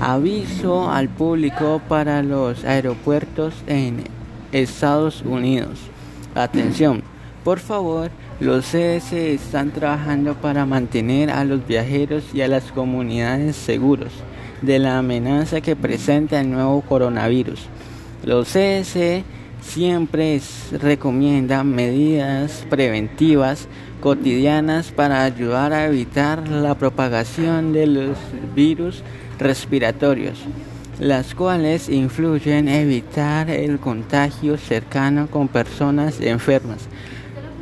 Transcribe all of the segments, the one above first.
Aviso al público para los aeropuertos en Estados Unidos. Atención, por favor, los CS están trabajando para mantener a los viajeros y a las comunidades seguros de la amenaza que presenta el nuevo coronavirus. Los CS siempre recomiendan medidas preventivas cotidianas para ayudar a evitar la propagación de los virus respiratorios, las cuales influyen en evitar el contagio cercano con personas enfermas,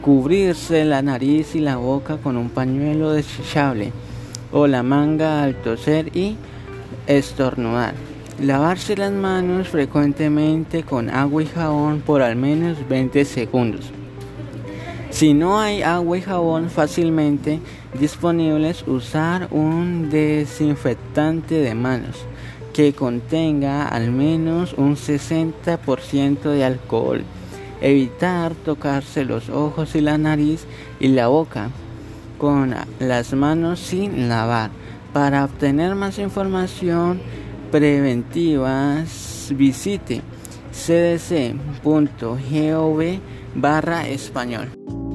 cubrirse la nariz y la boca con un pañuelo desechable o la manga al toser y estornudar. Lavarse las manos frecuentemente con agua y jabón por al menos 20 segundos. Si no hay agua y jabón fácilmente disponibles, usar un desinfectante de manos que contenga al menos un 60% de alcohol. Evitar tocarse los ojos y la nariz y la boca con las manos sin lavar. Para obtener más información preventiva, visite cdc.gov barra español.